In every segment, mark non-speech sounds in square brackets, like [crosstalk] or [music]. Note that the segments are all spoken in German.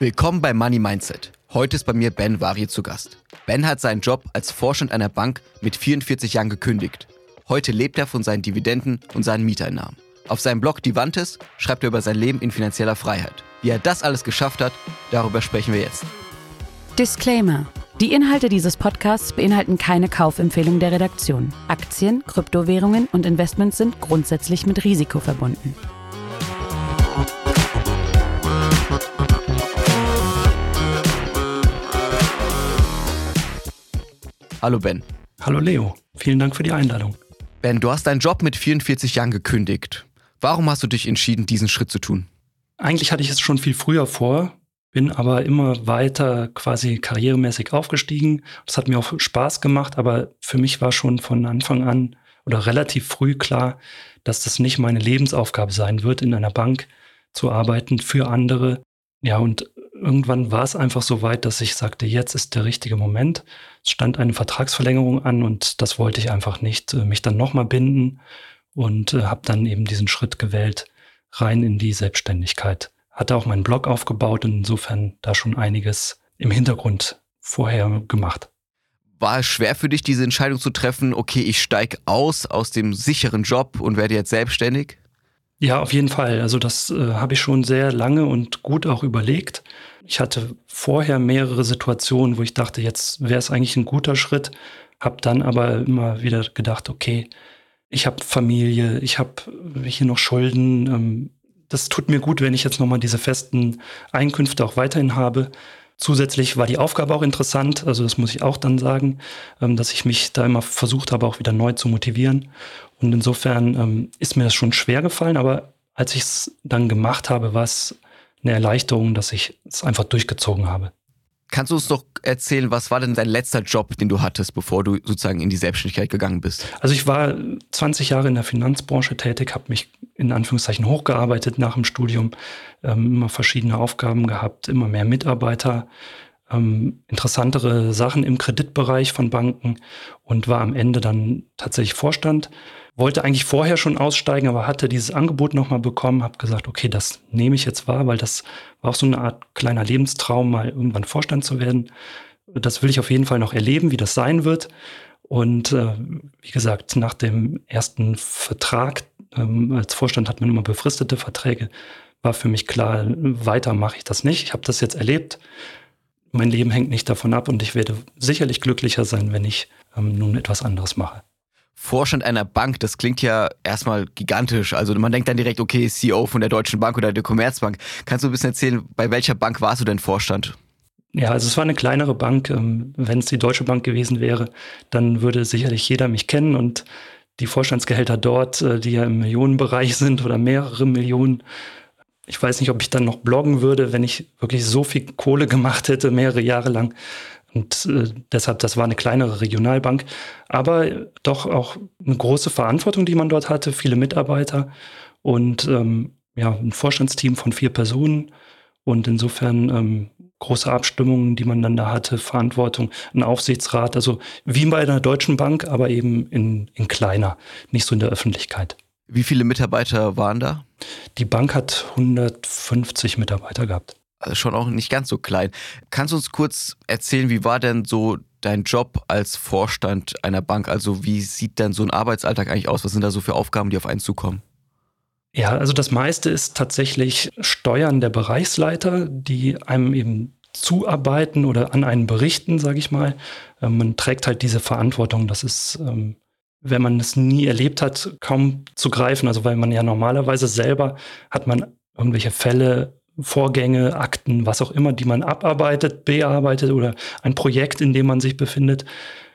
Willkommen bei Money Mindset. Heute ist bei mir Ben Vari zu Gast. Ben hat seinen Job als Vorstand einer Bank mit 44 Jahren gekündigt. Heute lebt er von seinen Dividenden und seinen Mieteinnahmen. Auf seinem Blog Divantes schreibt er über sein Leben in finanzieller Freiheit. Wie er das alles geschafft hat, darüber sprechen wir jetzt. Disclaimer. Die Inhalte dieses Podcasts beinhalten keine Kaufempfehlung der Redaktion. Aktien, Kryptowährungen und Investments sind grundsätzlich mit Risiko verbunden. Hallo Ben. Hallo Leo, vielen Dank für die Einladung. Ben, du hast deinen Job mit 44 Jahren gekündigt. Warum hast du dich entschieden, diesen Schritt zu tun? Eigentlich hatte ich es schon viel früher vor, bin aber immer weiter quasi karrieremäßig aufgestiegen. Das hat mir auch Spaß gemacht, aber für mich war schon von Anfang an oder relativ früh klar, dass das nicht meine Lebensaufgabe sein wird, in einer Bank zu arbeiten für andere. Ja, und irgendwann war es einfach so weit, dass ich sagte, jetzt ist der richtige Moment. Es stand eine Vertragsverlängerung an und das wollte ich einfach nicht, äh, mich dann nochmal binden und äh, habe dann eben diesen Schritt gewählt, rein in die Selbstständigkeit. Hatte auch meinen Blog aufgebaut und insofern da schon einiges im Hintergrund vorher gemacht. War es schwer für dich, diese Entscheidung zu treffen, okay, ich steige aus aus dem sicheren Job und werde jetzt selbstständig? Ja, auf jeden Fall. Also das äh, habe ich schon sehr lange und gut auch überlegt. Ich hatte vorher mehrere Situationen, wo ich dachte, jetzt wäre es eigentlich ein guter Schritt, habe dann aber immer wieder gedacht, okay, ich habe Familie, ich habe hier noch Schulden. Ähm, das tut mir gut, wenn ich jetzt nochmal diese festen Einkünfte auch weiterhin habe. Zusätzlich war die Aufgabe auch interessant, also das muss ich auch dann sagen, ähm, dass ich mich da immer versucht habe, auch wieder neu zu motivieren. Und insofern ähm, ist mir das schon schwer gefallen, aber als ich es dann gemacht habe, war es eine Erleichterung, dass ich es einfach durchgezogen habe. Kannst du uns doch erzählen, was war denn dein letzter Job, den du hattest, bevor du sozusagen in die Selbstständigkeit gegangen bist? Also ich war 20 Jahre in der Finanzbranche tätig, habe mich in Anführungszeichen hochgearbeitet nach dem Studium, ähm, immer verschiedene Aufgaben gehabt, immer mehr Mitarbeiter, ähm, interessantere Sachen im Kreditbereich von Banken und war am Ende dann tatsächlich Vorstand wollte eigentlich vorher schon aussteigen, aber hatte dieses Angebot nochmal bekommen, habe gesagt, okay, das nehme ich jetzt wahr, weil das war auch so eine Art kleiner Lebenstraum, mal irgendwann Vorstand zu werden. Das will ich auf jeden Fall noch erleben, wie das sein wird. Und äh, wie gesagt, nach dem ersten Vertrag ähm, als Vorstand hat man immer befristete Verträge, war für mich klar, weiter mache ich das nicht. Ich habe das jetzt erlebt. Mein Leben hängt nicht davon ab und ich werde sicherlich glücklicher sein, wenn ich ähm, nun etwas anderes mache. Vorstand einer Bank, das klingt ja erstmal gigantisch. Also man denkt dann direkt, okay, CEO von der Deutschen Bank oder der Commerzbank. Kannst du ein bisschen erzählen, bei welcher Bank warst du denn Vorstand? Ja, also es war eine kleinere Bank. Ähm, wenn es die Deutsche Bank gewesen wäre, dann würde sicherlich jeder mich kennen und die Vorstandsgehälter dort, äh, die ja im Millionenbereich sind oder mehrere Millionen. Ich weiß nicht, ob ich dann noch bloggen würde, wenn ich wirklich so viel Kohle gemacht hätte, mehrere Jahre lang. Und äh, deshalb, das war eine kleinere Regionalbank, aber doch auch eine große Verantwortung, die man dort hatte, viele Mitarbeiter und ähm, ja, ein Vorstandsteam von vier Personen. Und insofern ähm, große Abstimmungen, die man dann da hatte, Verantwortung, ein Aufsichtsrat, also wie bei einer deutschen Bank, aber eben in, in kleiner, nicht so in der Öffentlichkeit. Wie viele Mitarbeiter waren da? Die Bank hat 150 Mitarbeiter gehabt. Also schon auch nicht ganz so klein. Kannst du uns kurz erzählen, wie war denn so dein Job als Vorstand einer Bank? Also wie sieht denn so ein Arbeitsalltag eigentlich aus? Was sind da so für Aufgaben, die auf einen zukommen? Ja, also das meiste ist tatsächlich Steuern der Bereichsleiter, die einem eben zuarbeiten oder an einen berichten, sage ich mal. Ähm, man trägt halt diese Verantwortung. Das ist, ähm, wenn man es nie erlebt hat, kaum zu greifen. Also weil man ja normalerweise selber hat man irgendwelche Fälle Vorgänge, Akten, was auch immer, die man abarbeitet, bearbeitet oder ein Projekt, in dem man sich befindet.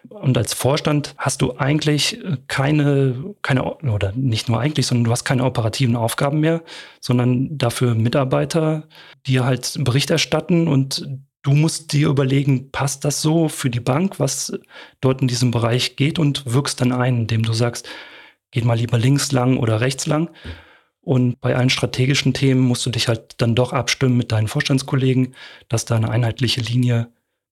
Und als Vorstand hast du eigentlich keine, keine, oder nicht nur eigentlich, sondern du hast keine operativen Aufgaben mehr, sondern dafür Mitarbeiter, die halt Bericht erstatten und du musst dir überlegen, passt das so für die Bank, was dort in diesem Bereich geht und wirkst dann ein, indem du sagst, geht mal lieber links lang oder rechts lang. Und bei allen strategischen Themen musst du dich halt dann doch abstimmen mit deinen Vorstandskollegen, dass da eine einheitliche Linie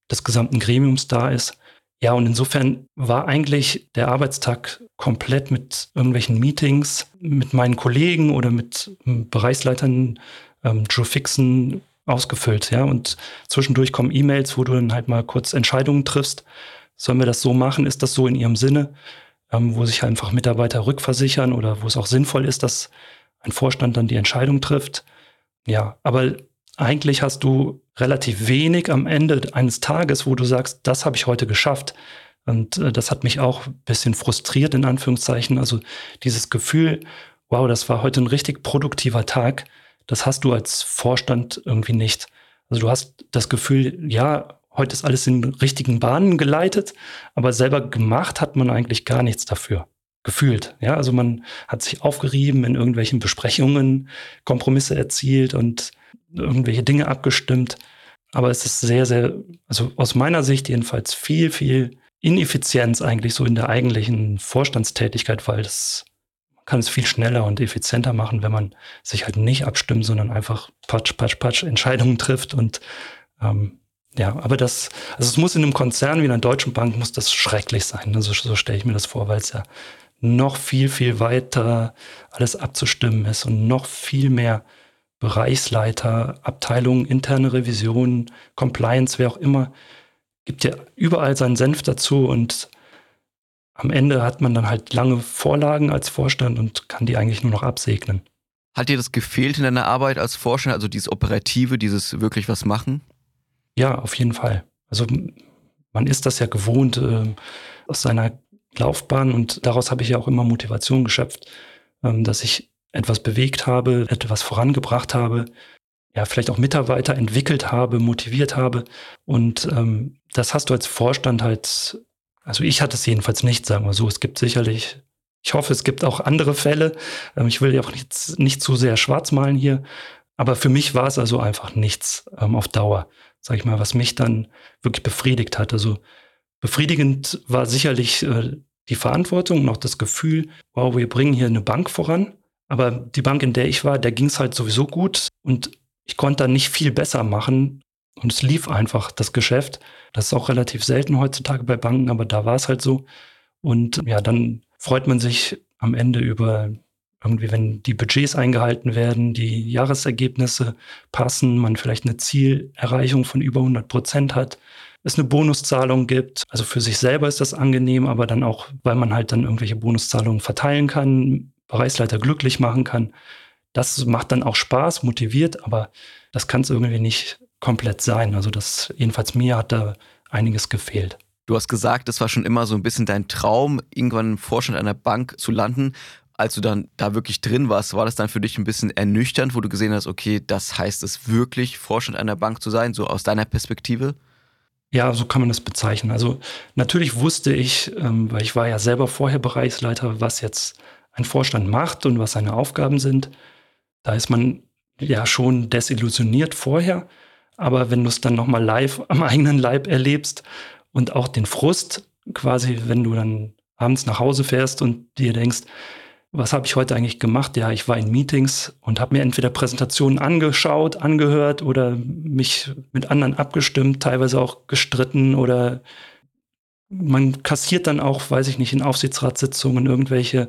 des gesamten Gremiums da ist. Ja, und insofern war eigentlich der Arbeitstag komplett mit irgendwelchen Meetings mit meinen Kollegen oder mit Bereichsleitern. Ähm, Joe Fixen ausgefüllt, ja. Und zwischendurch kommen E-Mails, wo du dann halt mal kurz Entscheidungen triffst. Sollen wir das so machen? Ist das so in ihrem Sinne? Ähm, wo sich einfach Mitarbeiter rückversichern oder wo es auch sinnvoll ist, dass ein Vorstand dann die Entscheidung trifft. Ja, aber eigentlich hast du relativ wenig am Ende eines Tages, wo du sagst, das habe ich heute geschafft. Und äh, das hat mich auch ein bisschen frustriert, in Anführungszeichen. Also dieses Gefühl, wow, das war heute ein richtig produktiver Tag, das hast du als Vorstand irgendwie nicht. Also du hast das Gefühl, ja, heute ist alles in richtigen Bahnen geleitet, aber selber gemacht hat man eigentlich gar nichts dafür. Gefühlt. Ja, also man hat sich aufgerieben in irgendwelchen Besprechungen, Kompromisse erzielt und irgendwelche Dinge abgestimmt. Aber es ist sehr, sehr, also aus meiner Sicht jedenfalls viel, viel Ineffizienz eigentlich so in der eigentlichen Vorstandstätigkeit, weil das man kann es viel schneller und effizienter machen, wenn man sich halt nicht abstimmt, sondern einfach patsch, patsch, patsch Entscheidungen trifft und ähm, ja, aber das, also es muss in einem Konzern wie einer Deutschen Bank muss das schrecklich sein. Also so stelle ich mir das vor, weil es ja noch viel, viel weiter alles abzustimmen ist und noch viel mehr Bereichsleiter, Abteilungen, interne Revision, Compliance, wer auch immer, gibt ja überall seinen Senf dazu und am Ende hat man dann halt lange Vorlagen als Vorstand und kann die eigentlich nur noch absegnen. Hat dir das gefehlt in deiner Arbeit als Vorstand, also dieses Operative, dieses wirklich was machen? Ja, auf jeden Fall. Also man ist das ja gewohnt äh, aus seiner Laufbahn und daraus habe ich ja auch immer Motivation geschöpft, ähm, dass ich etwas bewegt habe, etwas vorangebracht habe, ja, vielleicht auch Mitarbeiter entwickelt habe, motiviert habe. Und ähm, das hast du als Vorstand halt, also ich hatte es jedenfalls nicht, sagen wir so. Es gibt sicherlich, ich hoffe, es gibt auch andere Fälle. Ähm, ich will ja auch nicht, nicht zu sehr schwarz malen hier. Aber für mich war es also einfach nichts ähm, auf Dauer, sag ich mal, was mich dann wirklich befriedigt hat. Also befriedigend war sicherlich äh, die Verantwortung und auch das Gefühl, wow, wir bringen hier eine Bank voran. Aber die Bank, in der ich war, der ging es halt sowieso gut und ich konnte da nicht viel besser machen. Und es lief einfach, das Geschäft. Das ist auch relativ selten heutzutage bei Banken, aber da war es halt so. Und ja, dann freut man sich am Ende über irgendwie, wenn die Budgets eingehalten werden, die Jahresergebnisse passen, man vielleicht eine Zielerreichung von über 100 Prozent hat, es eine Bonuszahlung gibt. Also für sich selber ist das angenehm, aber dann auch, weil man halt dann irgendwelche Bonuszahlungen verteilen kann, Bereichsleiter glücklich machen kann. Das macht dann auch Spaß, motiviert, aber das kann es irgendwie nicht komplett sein. Also das, jedenfalls mir hat da einiges gefehlt. Du hast gesagt, es war schon immer so ein bisschen dein Traum, irgendwann im Vorstand einer Bank zu landen. Als du dann da wirklich drin warst, war das dann für dich ein bisschen ernüchternd, wo du gesehen hast, okay, das heißt es wirklich, Vorstand einer Bank zu sein, so aus deiner Perspektive? Ja, so kann man das bezeichnen. Also natürlich wusste ich, ähm, weil ich war ja selber vorher Bereichsleiter, was jetzt ein Vorstand macht und was seine Aufgaben sind. Da ist man ja schon desillusioniert vorher. Aber wenn du es dann nochmal live [laughs] am eigenen Leib erlebst und auch den Frust quasi, wenn du dann abends nach Hause fährst und dir denkst, was habe ich heute eigentlich gemacht? Ja, ich war in Meetings und habe mir entweder Präsentationen angeschaut, angehört oder mich mit anderen abgestimmt, teilweise auch gestritten oder man kassiert dann auch, weiß ich nicht, in Aufsichtsratssitzungen irgendwelche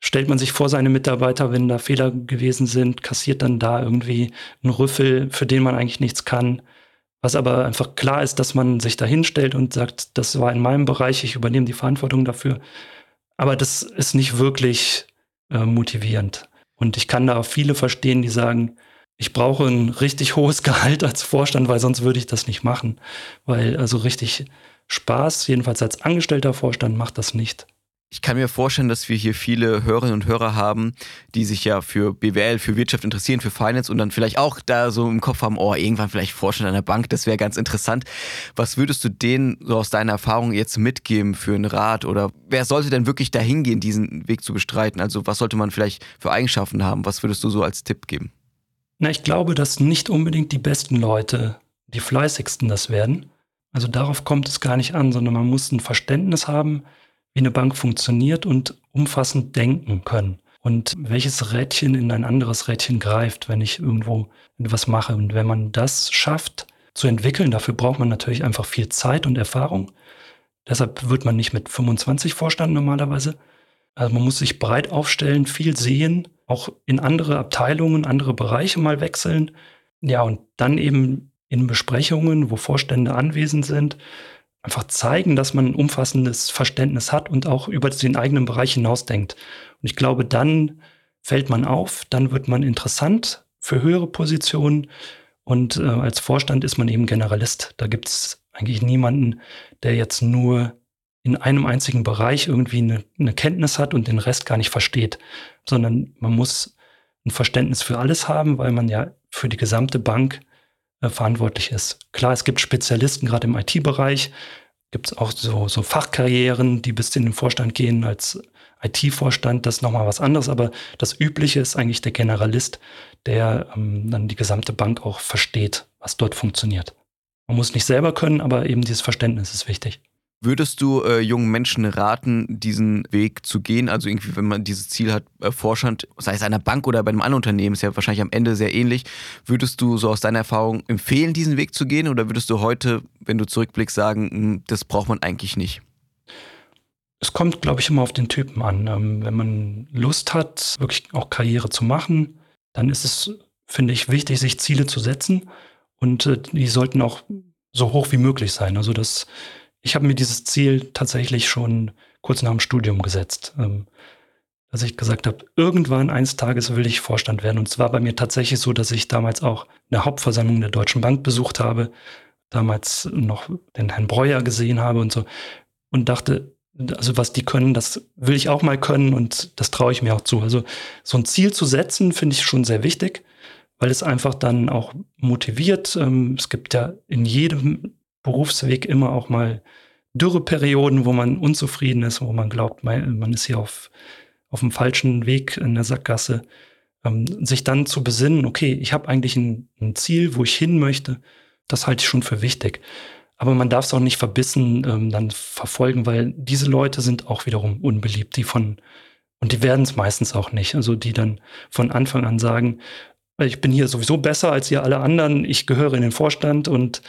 stellt man sich vor seine Mitarbeiter, wenn da Fehler gewesen sind, kassiert dann da irgendwie einen Rüffel, für den man eigentlich nichts kann. Was aber einfach klar ist, dass man sich da hinstellt und sagt, das war in meinem Bereich, ich übernehme die Verantwortung dafür. Aber das ist nicht wirklich äh, motivierend. Und ich kann da auch viele verstehen, die sagen, ich brauche ein richtig [laughs] hohes Gehalt als Vorstand, weil sonst würde ich das nicht machen. Weil also richtig Spaß, jedenfalls als angestellter Vorstand, macht das nicht. Ich kann mir vorstellen, dass wir hier viele Hörerinnen und Hörer haben, die sich ja für BWL, für Wirtschaft interessieren, für Finance und dann vielleicht auch da so im Kopf haben, oh, irgendwann vielleicht Vorstand einer Bank, das wäre ganz interessant. Was würdest du denen so aus deiner Erfahrung jetzt mitgeben für einen Rat oder wer sollte denn wirklich dahin gehen, diesen Weg zu bestreiten? Also was sollte man vielleicht für Eigenschaften haben? Was würdest du so als Tipp geben? Na, ich glaube, dass nicht unbedingt die besten Leute die fleißigsten das werden. Also darauf kommt es gar nicht an, sondern man muss ein Verständnis haben, wie eine Bank funktioniert und umfassend denken können. Und welches Rädchen in ein anderes Rädchen greift, wenn ich irgendwo etwas mache. Und wenn man das schafft zu entwickeln, dafür braucht man natürlich einfach viel Zeit und Erfahrung. Deshalb wird man nicht mit 25 Vorstand normalerweise. Also man muss sich breit aufstellen, viel sehen, auch in andere Abteilungen, andere Bereiche mal wechseln, Ja, und dann eben in Besprechungen, wo Vorstände anwesend sind, einfach zeigen, dass man ein umfassendes Verständnis hat und auch über den eigenen Bereich hinausdenkt. Und ich glaube, dann fällt man auf, dann wird man interessant für höhere Positionen und äh, als Vorstand ist man eben Generalist. Da gibt es eigentlich niemanden, der jetzt nur in einem einzigen Bereich irgendwie eine, eine, Kenntnis hat und den Rest gar nicht versteht, sondern man muss ein Verständnis für alles haben, weil man ja für die gesamte Bank äh, verantwortlich ist. Klar, es gibt Spezialisten, gerade im IT-Bereich, gibt es auch so, so Fachkarrieren, die bis in den Vorstand gehen als IT-Vorstand, das ist nochmal was anderes, aber das Übliche ist eigentlich der Generalist, der ähm, dann die gesamte Bank auch versteht, was dort funktioniert. Man muss nicht selber können, aber eben dieses Verständnis ist wichtig. Würdest du äh, jungen Menschen raten, diesen Weg zu gehen? Also irgendwie, wenn man dieses Ziel hat, äh, Vorstand, sei es einer Bank oder bei einem anderen Unternehmen, ist ja wahrscheinlich am Ende sehr ähnlich. Würdest du so aus deiner Erfahrung empfehlen, diesen Weg zu gehen? Oder würdest du heute, wenn du zurückblickst, sagen, hm, das braucht man eigentlich nicht? Es kommt, glaube ich, immer auf den Typen an. Ähm, wenn man Lust hat, wirklich auch Karriere zu machen, dann ist es, finde ich, wichtig, sich Ziele zu setzen. Und äh, die sollten auch so hoch wie möglich sein. Also das ich habe mir dieses Ziel tatsächlich schon kurz nach dem Studium gesetzt. Ähm, dass ich gesagt habe, irgendwann eines Tages will ich Vorstand werden. Und es war bei mir tatsächlich so, dass ich damals auch eine Hauptversammlung der Deutschen Bank besucht habe, damals noch den Herrn Breuer gesehen habe und so und dachte, also was die können, das will ich auch mal können und das traue ich mir auch zu. Also so ein Ziel zu setzen, finde ich schon sehr wichtig, weil es einfach dann auch motiviert. Ähm, es gibt ja in jedem Berufsweg immer auch mal Dürreperioden, wo man unzufrieden ist, wo man glaubt, man, ist hier auf, auf dem falschen Weg in der Sackgasse. Ähm, sich dann zu besinnen, okay, ich habe eigentlich ein, ein, Ziel, wo ich hin möchte, das halte ich schon für wichtig. Aber man darf es auch nicht verbissen ähm, dann verfolgen, weil diese Leute sind auch wiederum unbeliebt, die von, und die werden es meistens auch nicht, also die dann von Anfang an sagen, ich bin hier sowieso besser als ihr alle anderen, ich gehöre in den Vorstand und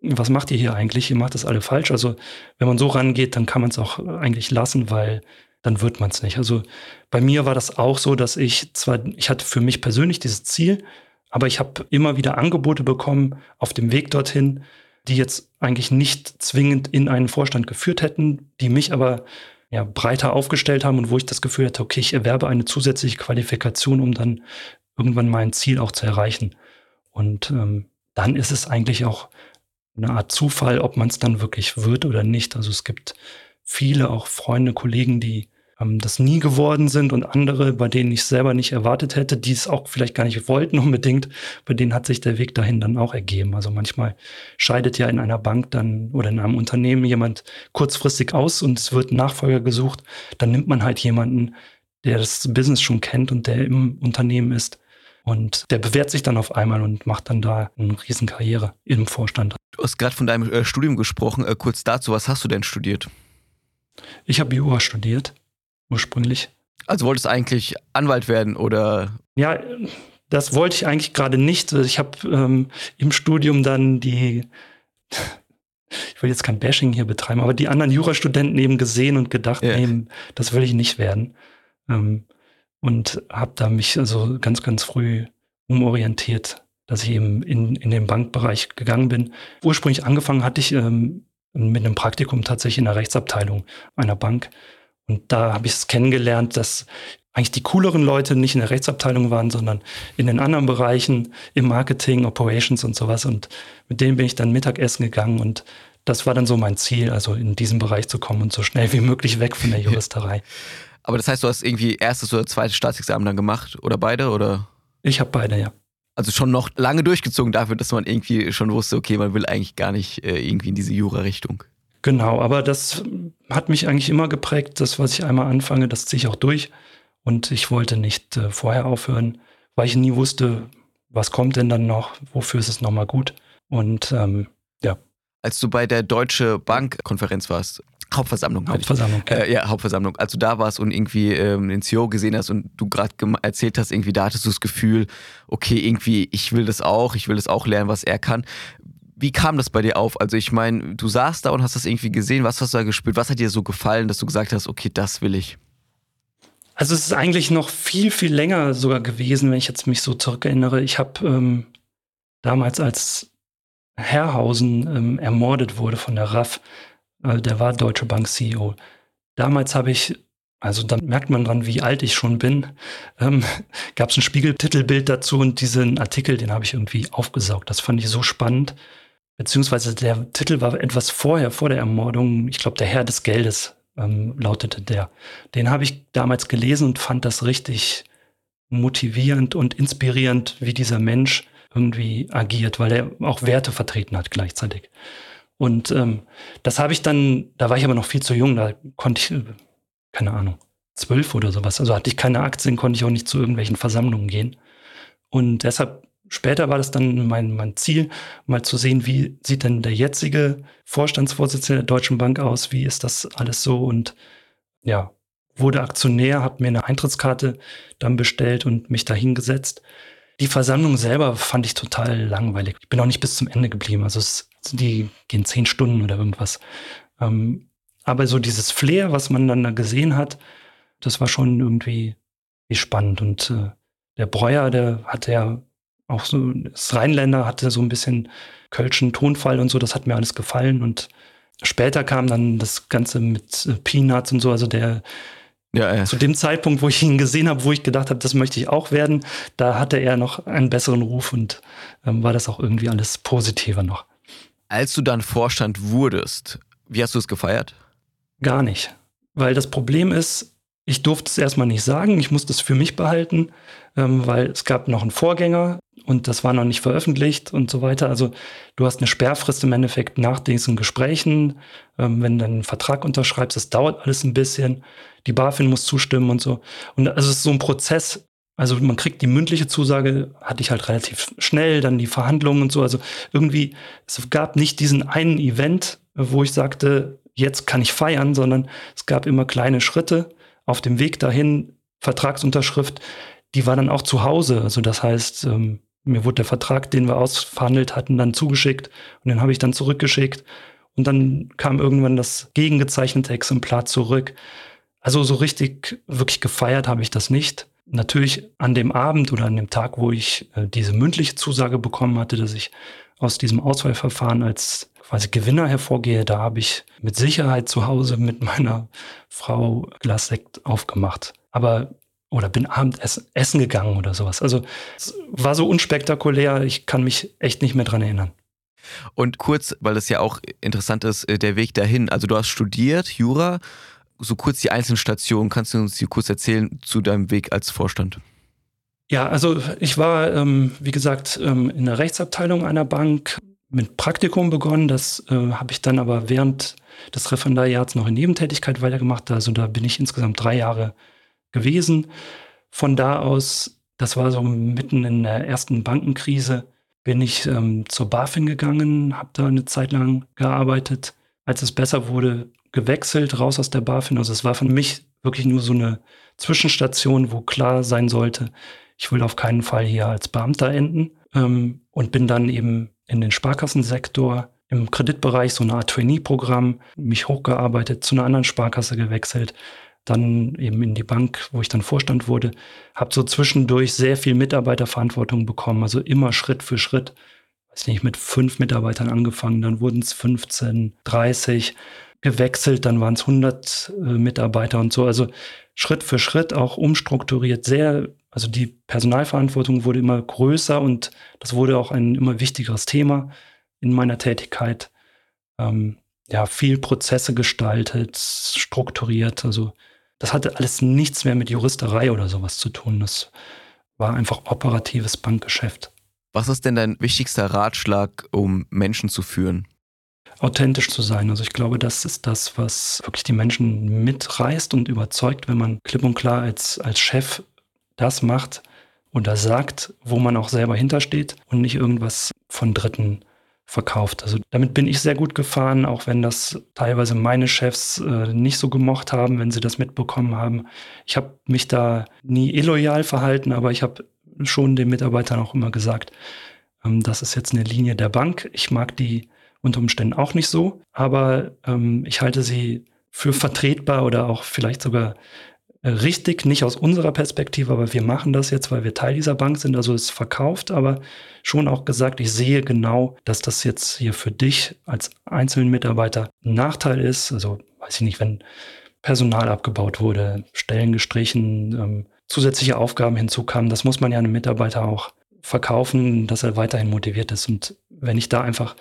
was macht ihr hier eigentlich? Ihr macht das alle falsch. Also wenn man so rangeht, dann kann man es auch eigentlich lassen, weil dann wird man es nicht. Also bei mir war das auch so, dass ich zwar, ich hatte für mich persönlich dieses Ziel, aber ich habe immer wieder Angebote bekommen auf dem Weg dorthin, die jetzt eigentlich nicht zwingend in einen Vorstand geführt hätten, die mich aber ja, breiter aufgestellt haben und wo ich das Gefühl hatte, okay, ich erwerbe eine zusätzliche Qualifikation, um dann irgendwann mein Ziel auch zu erreichen. Und ähm, dann ist es eigentlich auch eine Art Zufall, ob man es dann wirklich wird oder nicht. Also es gibt viele, auch Freunde, Kollegen, die ähm, das nie geworden sind und andere, bei denen ich selber nicht erwartet hätte, die es auch vielleicht gar nicht wollten [laughs] unbedingt, bei denen hat sich der Weg dahin dann auch ergeben. Also manchmal scheidet ja in einer Bank dann oder in einem Unternehmen jemand kurzfristig aus und es wird Nachfolger gesucht. Dann nimmt man halt jemanden, der das Business schon kennt und der im Unternehmen ist. Und der bewährt sich dann auf einmal und macht dann da eine Riesenkarriere im Vorstand. Du hast gerade von deinem äh, Studium gesprochen. Äh, kurz dazu, was hast du denn studiert? Ich habe Jura studiert, ursprünglich. Also wolltest du eigentlich Anwalt werden oder? Ja, das wollte ich eigentlich gerade nicht. Ich habe ähm, im Studium dann die, ich will jetzt kein Bashing hier betreiben, aber die anderen Jurastudenten eben gesehen und gedacht, yeah. nee, das will ich nicht werden. Ähm, und habe da mich also ganz, ganz früh umorientiert dass ich eben in, in den Bankbereich gegangen bin. Ursprünglich angefangen hatte ich ähm, mit einem Praktikum tatsächlich in der Rechtsabteilung einer Bank. Und da habe ich es kennengelernt, dass eigentlich die cooleren Leute nicht in der Rechtsabteilung waren, sondern in den anderen Bereichen, im Marketing, Operations und sowas. Und mit denen bin ich dann Mittagessen gegangen und das war dann so mein Ziel, also in diesen Bereich zu kommen und so schnell wie möglich weg von der [laughs] Juristerei. Aber das heißt, du hast irgendwie erstes oder zweites Staatsexamen dann gemacht oder beide oder? Ich habe beide, ja also schon noch lange durchgezogen dafür, dass man irgendwie schon wusste, okay, man will eigentlich gar nicht äh, irgendwie in diese Jura-Richtung. Genau, aber das hat mich eigentlich immer geprägt. Das, was ich einmal anfange, das ziehe ich auch durch. Und ich wollte nicht äh, vorher aufhören, weil ich nie wusste, was kommt denn dann noch, wofür ist es nochmal gut. Und ähm, ja. Als du bei der Deutsche Bank Konferenz warst, Hauptversammlung. Hauptversammlung. Ja. Äh, ja, Hauptversammlung. Als du da warst und irgendwie ähm, den CEO gesehen hast und du gerade erzählt hast, irgendwie da hattest du das Gefühl, okay, irgendwie, ich will das auch, ich will das auch lernen, was er kann. Wie kam das bei dir auf? Also ich meine, du saßt da und hast das irgendwie gesehen, was hast du da gespürt? Was hat dir so gefallen, dass du gesagt hast, okay, das will ich? Also es ist eigentlich noch viel, viel länger sogar gewesen, wenn ich jetzt mich so zurückerinnere. Ich habe ähm, damals als Herrhausen ähm, ermordet wurde von der RAF, äh, der war Deutsche Bank CEO. Damals habe ich, also da merkt man dran, wie alt ich schon bin, ähm, [laughs] gab es ein Spiegeltitelbild dazu und diesen Artikel, den habe ich irgendwie aufgesaugt. Das fand ich so spannend. Beziehungsweise der Titel war etwas vorher, vor der Ermordung. Ich glaube, der Herr des Geldes ähm, lautete der. Den habe ich damals gelesen und fand das richtig motivierend und inspirierend, wie dieser Mensch irgendwie agiert, weil er auch Werte vertreten hat gleichzeitig. Und ähm, das habe ich dann, da war ich aber noch viel zu jung, da konnte ich, keine Ahnung, zwölf oder sowas. Also hatte ich keine Aktien, konnte ich auch nicht zu irgendwelchen Versammlungen gehen. Und deshalb, später war das dann mein, mein Ziel, mal zu sehen, wie sieht denn der jetzige Vorstandsvorsitzende der Deutschen Bank aus, wie ist das alles so und ja, wurde Aktionär, habe mir eine Eintrittskarte dann bestellt und mich da hingesetzt. Die Versammlung selber fand ich total langweilig. Ich bin auch nicht bis zum Ende geblieben. Also es, die gehen zehn Stunden oder irgendwas. Ähm, aber so dieses Flair, was man dann da gesehen hat, das war schon irgendwie spannend. Und äh, der Breuer, der hatte ja auch so, das Rheinländer hatte so ein bisschen kölschen Tonfall und so, das hat mir alles gefallen. Und später kam dann das Ganze mit äh, Peanuts und so, also der ja, ja. Zu dem Zeitpunkt, wo ich ihn gesehen habe, wo ich gedacht habe, das möchte ich auch werden, da hatte er noch einen besseren Ruf und ähm, war das auch irgendwie alles positiver noch. Als du dann Vorstand wurdest, wie hast du es gefeiert? Gar nicht. Weil das Problem ist, ich durfte es erstmal nicht sagen, ich musste es für mich behalten, ähm, weil es gab noch einen Vorgänger und das war noch nicht veröffentlicht und so weiter. Also du hast eine Sperrfrist im Endeffekt nach diesen Gesprächen, ähm, wenn du einen Vertrag unterschreibst, das dauert alles ein bisschen die BaFin muss zustimmen und so. Und also es ist so ein Prozess. Also man kriegt die mündliche Zusage, hatte ich halt relativ schnell, dann die Verhandlungen und so. Also irgendwie, es gab nicht diesen einen Event, wo ich sagte, jetzt kann ich feiern, sondern es gab immer kleine Schritte auf dem Weg dahin, Vertragsunterschrift, die war dann auch zu Hause. Also das heißt, ähm, mir wurde der Vertrag, den wir ausverhandelt hatten, dann zugeschickt und den habe ich dann zurückgeschickt. Und dann kam irgendwann das gegengezeichnete Exemplar zurück. Also so richtig wirklich gefeiert habe ich das nicht. Natürlich an dem Abend oder an dem Tag, wo ich äh, diese mündliche Zusage bekommen hatte, dass ich aus diesem Auswahlverfahren als quasi Gewinner hervorgehe, da habe ich mit Sicherheit zu Hause mit meiner Frau Glas Sekt aufgemacht. Aber oder bin Abendessen essen gegangen oder sowas. Also es war so unspektakulär, ich kann mich echt nicht mehr dran erinnern. Und kurz, weil es ja auch interessant ist, äh, der Weg dahin. Also du hast studiert, Jura, so kurz die einzelnen Stationen. Kannst du uns hier kurz erzählen zu deinem Weg als Vorstand? Ja, also ich war, ähm, wie gesagt, ähm, in der Rechtsabteilung einer Bank mit Praktikum begonnen. Das äh, habe ich dann aber während des Referendariats noch in Nebentätigkeit weitergemacht. Also da bin ich insgesamt drei Jahre gewesen. Von da aus, das war so mitten in der ersten Bankenkrise, bin ich ähm, zur BaFin gegangen, habe da eine Zeit lang gearbeitet. Als es besser wurde, gewechselt, raus aus der BaFin. Also es war für mich wirklich nur so eine Zwischenstation, wo klar sein sollte, ich will auf keinen Fall hier als Beamter enden ähm, und bin dann eben in den Sparkassensektor im Kreditbereich so eine Art Trainee-Programm, mich hochgearbeitet, zu einer anderen Sparkasse gewechselt, dann eben in die Bank, wo ich dann Vorstand wurde, habe so zwischendurch sehr viel Mitarbeiterverantwortung bekommen, also immer Schritt für Schritt. Weiß nicht, mit fünf Mitarbeitern angefangen, dann wurden es 15, 30 gewechselt, dann waren es 100 äh, Mitarbeiter und so. Also Schritt für Schritt auch umstrukturiert, sehr, also die Personalverantwortung wurde immer größer und das wurde auch ein immer wichtigeres Thema in meiner Tätigkeit. Ähm, ja, viel Prozesse gestaltet, strukturiert. Also das hatte alles nichts mehr mit Juristerei oder sowas zu tun. Das war einfach operatives Bankgeschäft. Was ist denn dein wichtigster Ratschlag, um Menschen zu führen? Authentisch zu sein. Also ich glaube, das ist das, was wirklich die Menschen mitreißt und überzeugt, wenn man klipp und klar als, als Chef das macht oder sagt, wo man auch selber hintersteht und nicht irgendwas von Dritten verkauft. Also damit bin ich sehr gut gefahren, auch wenn das teilweise meine Chefs äh, nicht so gemocht haben, wenn sie das mitbekommen haben. Ich habe mich da nie illoyal verhalten, aber ich habe schon den Mitarbeitern auch immer gesagt, ähm, das ist jetzt eine Linie der Bank. Ich mag die unter Umständen auch nicht so, aber ähm, ich halte sie für vertretbar oder auch vielleicht sogar äh, richtig, nicht aus unserer Perspektive, aber wir machen das jetzt, weil wir Teil dieser Bank sind. Also es ist verkauft, aber schon auch gesagt, ich sehe genau, dass das jetzt hier für dich als einzelnen Mitarbeiter ein Nachteil ist. Also weiß ich nicht, wenn Personal abgebaut wurde, Stellen gestrichen, ähm, zusätzliche Aufgaben hinzukamen, das muss man ja einem Mitarbeiter auch verkaufen, dass er weiterhin motiviert ist. Und wenn ich da einfach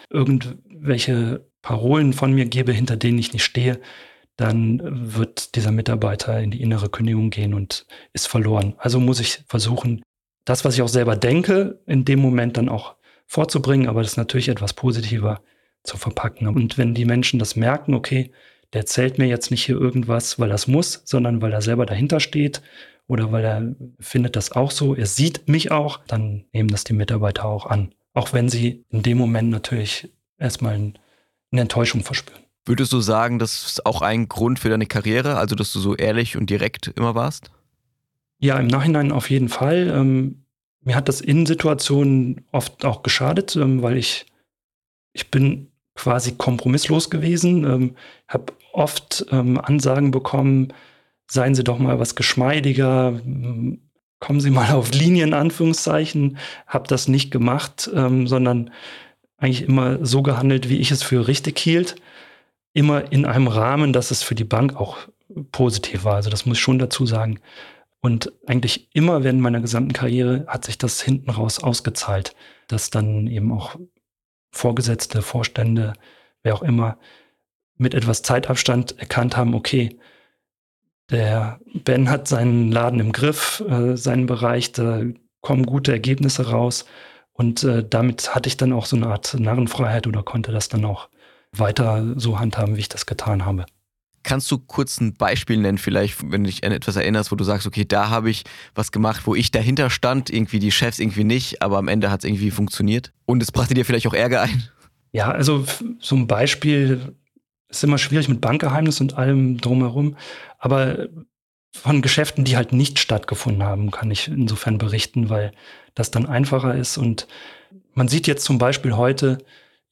irgendwelche Parolen von mir gebe, hinter denen ich nicht stehe, dann wird dieser Mitarbeiter in die innere Kündigung gehen und ist verloren. Also muss ich versuchen, das, was ich auch selber denke, in dem Moment dann auch vorzubringen, aber das natürlich etwas positiver zu verpacken. Und wenn die Menschen das merken, okay, der erzählt mir jetzt nicht hier irgendwas, weil es muss, sondern weil er selber dahinter steht oder weil er findet das auch so, er sieht mich auch, dann nehmen das die Mitarbeiter auch an. Auch wenn sie in dem Moment natürlich erstmal eine Enttäuschung verspüren. Würdest du sagen, das ist auch ein Grund für deine Karriere, also dass du so ehrlich und direkt immer warst? Ja, im Nachhinein auf jeden Fall. Ähm, mir hat das in Situationen oft auch geschadet, ähm, weil ich, ich bin quasi kompromisslos gewesen, ähm, habe oft ähm, Ansagen bekommen, seien Sie doch mal was geschmeidiger, kommen Sie mal auf Linien, Anführungszeichen, habe das nicht gemacht, ähm, sondern eigentlich immer so gehandelt, wie ich es für richtig hielt. Immer in einem Rahmen, dass es für die Bank auch positiv war. Also das muss ich schon dazu sagen. Und eigentlich immer während meiner gesamten Karriere hat sich das hinten raus ausgezahlt, dass dann eben auch Vorgesetzte, Vorstände, wer auch immer, mit etwas Zeitabstand erkannt haben, okay, der Ben hat seinen Laden im Griff, äh, seinen Bereich, da kommen gute Ergebnisse raus. Und äh, damit hatte ich dann auch so eine Art Narrenfreiheit oder konnte das dann auch weiter so handhaben, wie ich das getan habe. Kannst du kurz ein Beispiel nennen, vielleicht, wenn du dich an etwas erinnerst, wo du sagst, okay, da habe ich was gemacht, wo ich dahinter stand, irgendwie die Chefs irgendwie nicht, aber am Ende hat es irgendwie funktioniert und es brachte dir vielleicht auch Ärger ein? Ja, also so ein Beispiel ist immer schwierig mit Bankgeheimnis und allem drumherum, aber von Geschäften, die halt nicht stattgefunden haben, kann ich insofern berichten, weil das dann einfacher ist und man sieht jetzt zum Beispiel heute,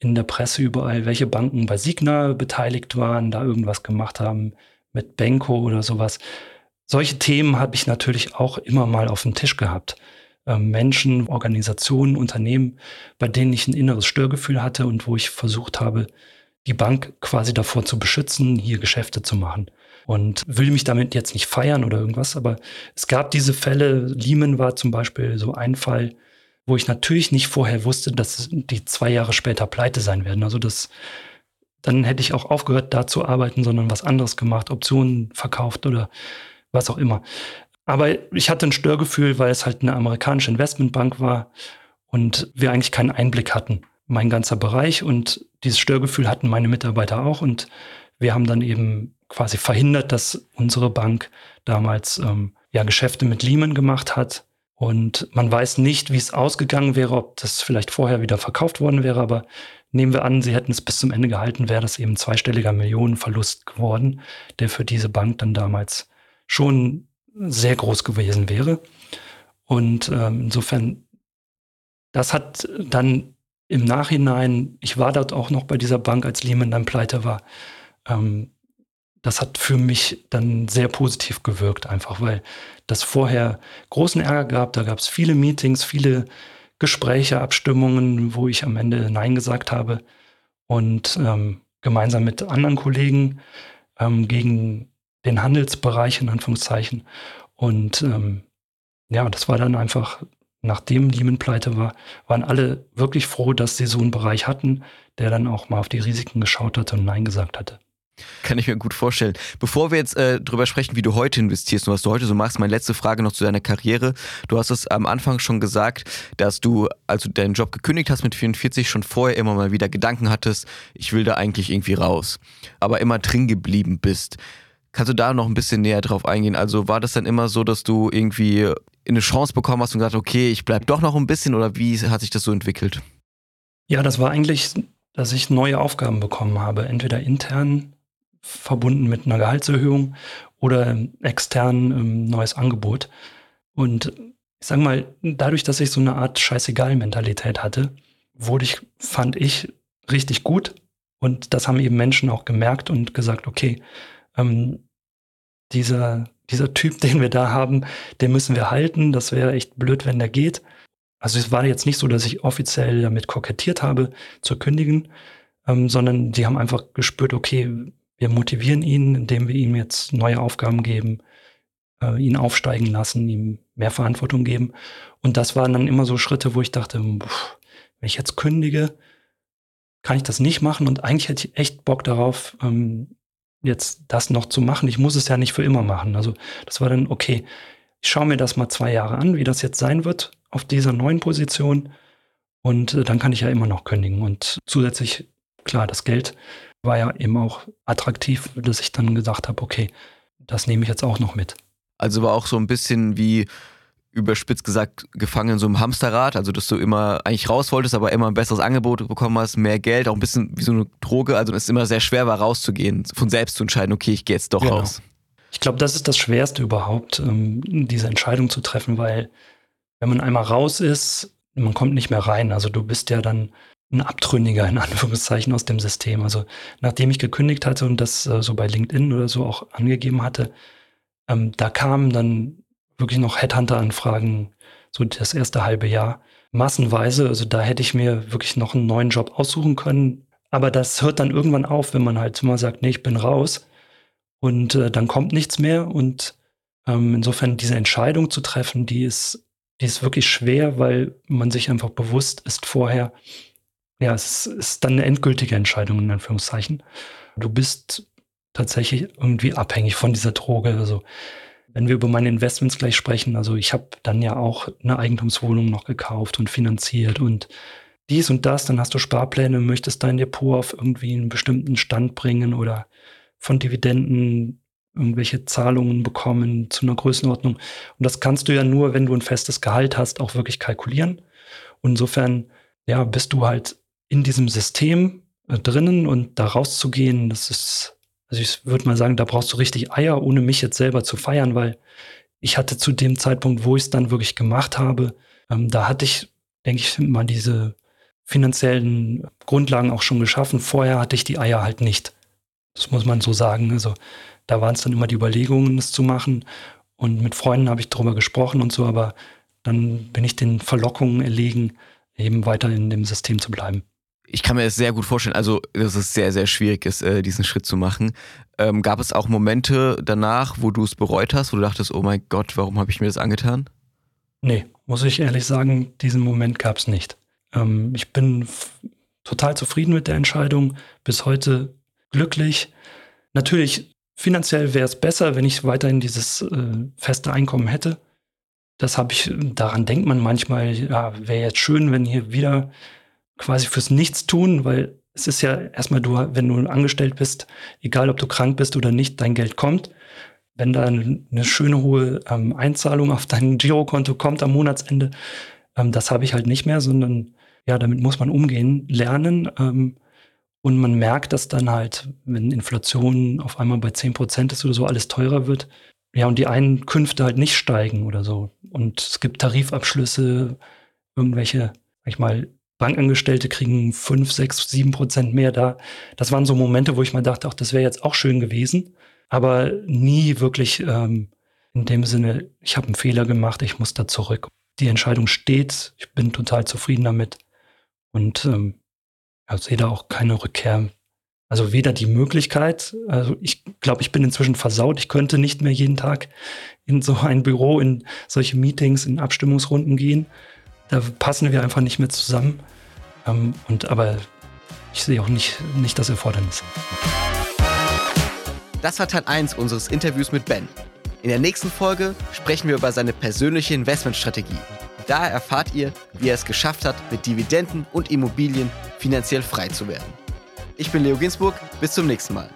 in der Presse überall, welche Banken bei Signa beteiligt waren, da irgendwas gemacht haben mit Benko oder sowas. Solche Themen habe ich natürlich auch immer mal auf dem Tisch gehabt. Ähm, Menschen, Organisationen, Unternehmen, bei denen ich ein inneres Störgefühl hatte und wo ich versucht habe, die Bank quasi davor zu beschützen, hier Geschäfte zu machen. Und will mich damit jetzt nicht feiern oder irgendwas, aber es gab diese Fälle. Lehman war zum Beispiel so ein Fall, wo ich natürlich nicht vorher wusste, dass die zwei Jahre später pleite sein werden. Also das, dann hätte ich auch aufgehört, da zu arbeiten, sondern was anderes gemacht, Optionen verkauft oder was auch immer. Aber ich hatte ein Störgefühl, weil es halt eine amerikanische Investmentbank war und wir eigentlich keinen Einblick hatten. Mein ganzer Bereich und dieses Störgefühl hatten meine Mitarbeiter auch und wir haben dann eben quasi verhindert, dass unsere Bank damals ähm, ja Geschäfte mit Lehman gemacht hat und man weiß nicht, wie es ausgegangen wäre, ob das vielleicht vorher wieder verkauft worden wäre, aber nehmen wir an, sie hätten es bis zum Ende gehalten, wäre das eben zweistelliger Millionenverlust geworden, der für diese Bank dann damals schon sehr groß gewesen wäre. Und ähm, insofern, das hat dann im Nachhinein, ich war dort auch noch bei dieser Bank, als Lehman dann pleite war, ähm, das hat für mich dann sehr positiv gewirkt, einfach weil das vorher großen Ärger gab. Da gab es viele Meetings, viele Gespräche, Abstimmungen, wo ich am Ende Nein gesagt habe und ähm, gemeinsam mit anderen Kollegen ähm, gegen den Handelsbereich in Anführungszeichen. Und ähm, ja, das war dann einfach, nachdem Lehman pleite war, waren alle wirklich froh, dass sie so einen Bereich hatten, der dann auch mal auf die Risiken geschaut hatte und Nein gesagt hatte. Kann ich mir gut vorstellen. Bevor wir jetzt äh, drüber sprechen, wie du heute investierst und was du heute so machst, meine letzte Frage noch zu deiner Karriere. Du hast es am Anfang schon gesagt, dass du, als du deinen Job gekündigt hast mit 44, schon vorher immer mal wieder Gedanken hattest, ich will da eigentlich irgendwie raus, aber immer drin geblieben bist. Kannst du da noch ein bisschen näher drauf eingehen? Also war das dann immer so, dass du irgendwie eine Chance bekommen hast und gesagt, okay, ich bleib doch noch ein bisschen oder wie hat sich das so entwickelt? Ja, das war eigentlich, dass ich neue Aufgaben bekommen habe, entweder intern verbunden mit einer Gehaltserhöhung oder extern ähm, neues Angebot. Und ich sage mal, dadurch, dass ich so eine Art Scheißegal-Mentalität hatte, wurde ich, fand ich, richtig gut. Und das haben eben Menschen auch gemerkt und gesagt, okay, ähm, dieser dieser Typ, [laughs] den wir da haben, den müssen wir halten. Das wäre echt blöd, wenn der geht. Also es war jetzt nicht so, dass ich offiziell damit kokettiert habe, zu kündigen, ähm, sondern die haben einfach gespürt, okay, wir motivieren ihn, indem wir ihm jetzt neue Aufgaben geben, äh, ihn aufsteigen lassen, ihm mehr Verantwortung geben. Und das waren dann immer so Schritte, wo ich dachte, pff, wenn ich jetzt kündige, kann ich das nicht machen. Und eigentlich hätte ich echt Bock darauf, ähm, jetzt das noch zu machen. Ich muss es ja nicht für immer machen. Also das war dann, okay, ich schaue mir das mal zwei Jahre an, wie das jetzt sein wird auf dieser neuen Position. Und äh, dann kann ich ja immer noch kündigen. Und zusätzlich, klar, das Geld war ja eben auch attraktiv, dass ich dann gesagt habe, okay, das nehme ich jetzt auch noch mit. Also war auch so ein bisschen wie überspitzt gesagt gefangen in so einem Hamsterrad, also dass du immer eigentlich raus wolltest, aber immer ein besseres Angebot bekommen hast, mehr Geld, auch ein bisschen wie so eine Droge, also es immer sehr schwer war rauszugehen, von selbst zu entscheiden, okay, ich gehe jetzt doch genau. raus. Ich glaube, das ist das Schwerste überhaupt, ähm, diese Entscheidung zu treffen, weil wenn man einmal raus ist, man kommt nicht mehr rein. Also du bist ja dann ein Abtrünniger in Anführungszeichen aus dem System. Also nachdem ich gekündigt hatte und das äh, so bei LinkedIn oder so auch angegeben hatte, ähm, da kamen dann wirklich noch Headhunter-Anfragen, so das erste halbe Jahr, massenweise. Also da hätte ich mir wirklich noch einen neuen Job aussuchen können. Aber das hört dann irgendwann auf, wenn man halt immer sagt, nee, ich bin raus. Und äh, dann kommt nichts mehr. Und ähm, insofern diese Entscheidung zu treffen, die ist, die ist wirklich schwer, weil man sich einfach bewusst ist vorher, ja, es ist dann eine endgültige Entscheidung in Anführungszeichen. Du bist tatsächlich irgendwie abhängig von dieser Droge. Also wenn wir über meine Investments gleich sprechen, also ich habe dann ja auch eine Eigentumswohnung noch gekauft und finanziert und dies und das, dann hast du Sparpläne, möchtest dein Depot auf irgendwie einen bestimmten Stand bringen oder von Dividenden irgendwelche Zahlungen bekommen zu einer Größenordnung. Und das kannst du ja nur, wenn du ein festes Gehalt hast, auch wirklich kalkulieren. Und insofern, ja, bist du halt in diesem System äh, drinnen und da rauszugehen, das ist also ich würde mal sagen, da brauchst du richtig Eier, ohne mich jetzt selber zu feiern, weil ich hatte zu dem Zeitpunkt, wo ich es dann wirklich gemacht habe, ähm, da hatte ich, denke ich, mal diese finanziellen Grundlagen auch schon geschaffen. Vorher hatte ich die Eier halt nicht. Das muss man so sagen. Also da waren es dann immer die Überlegungen, es zu machen. Und mit Freunden habe ich darüber gesprochen und so, aber dann bin ich den Verlockungen erlegen, eben weiter in dem System zu bleiben ich kann mir das sehr gut vorstellen, also dass es sehr, sehr schwierig ist, äh, diesen Schritt zu machen. Ähm, gab es auch Momente danach, wo du es bereut hast, wo du dachtest, oh mein Gott, warum habe ich mir das angetan? Nee, muss ich ehrlich sagen, diesen Moment gab es nicht. Ähm, ich bin total zufrieden mit der Entscheidung, bis heute glücklich. Natürlich, finanziell wäre es besser, wenn ich weiterhin dieses äh, feste Einkommen hätte. Das habe ich, daran denkt man manchmal, ja, wäre jetzt schön, wenn hier wieder quasi fürs Nichtstun, weil es ist ja erstmal du, wenn du angestellt bist, egal ob du krank bist oder nicht, dein Geld kommt. Wenn da eine, schöne hohe ähm, Einzahlung auf dein Girokonto kommt am Monatsende, ähm, das habe ich halt nicht mehr, sondern ja, damit muss man umgehen, lernen. Ähm, und man merkt, dass dann halt, wenn Inflation auf einmal bei 10 Prozent ist oder so, alles teurer wird. Ja, und die Einkünfte halt nicht steigen oder so. Und es gibt Tarifabschlüsse, irgendwelche, sag ich mal, Bankangestellte kriegen fünf, sechs, sieben Prozent mehr da. Das waren so Momente, wo ich mal dachte, ach, das wäre jetzt auch schön gewesen, aber nie wirklich ähm, in dem Sinne, ich habe einen Fehler gemacht, ich muss da zurück. Die Entscheidung steht, ich bin total zufrieden damit und ähm, ja, sehe da auch keine Rückkehr. Also weder die Möglichkeit, also ich glaube, ich bin inzwischen versaut, ich könnte nicht mehr jeden Tag in so ein Büro, in solche Meetings, in Abstimmungsrunden gehen. Da passen wir einfach nicht mehr zusammen. Ähm, und aber ich sehe auch nicht, nicht das Erfordernis. Das war Teil 1 unseres Interviews mit Ben. In der nächsten Folge sprechen wir über seine persönliche Investmentstrategie. Da erfahrt ihr, wie er es geschafft hat, mit Dividenden und Immobilien finanziell frei zu werden. Ich bin Leo Ginsburg, bis zum nächsten Mal.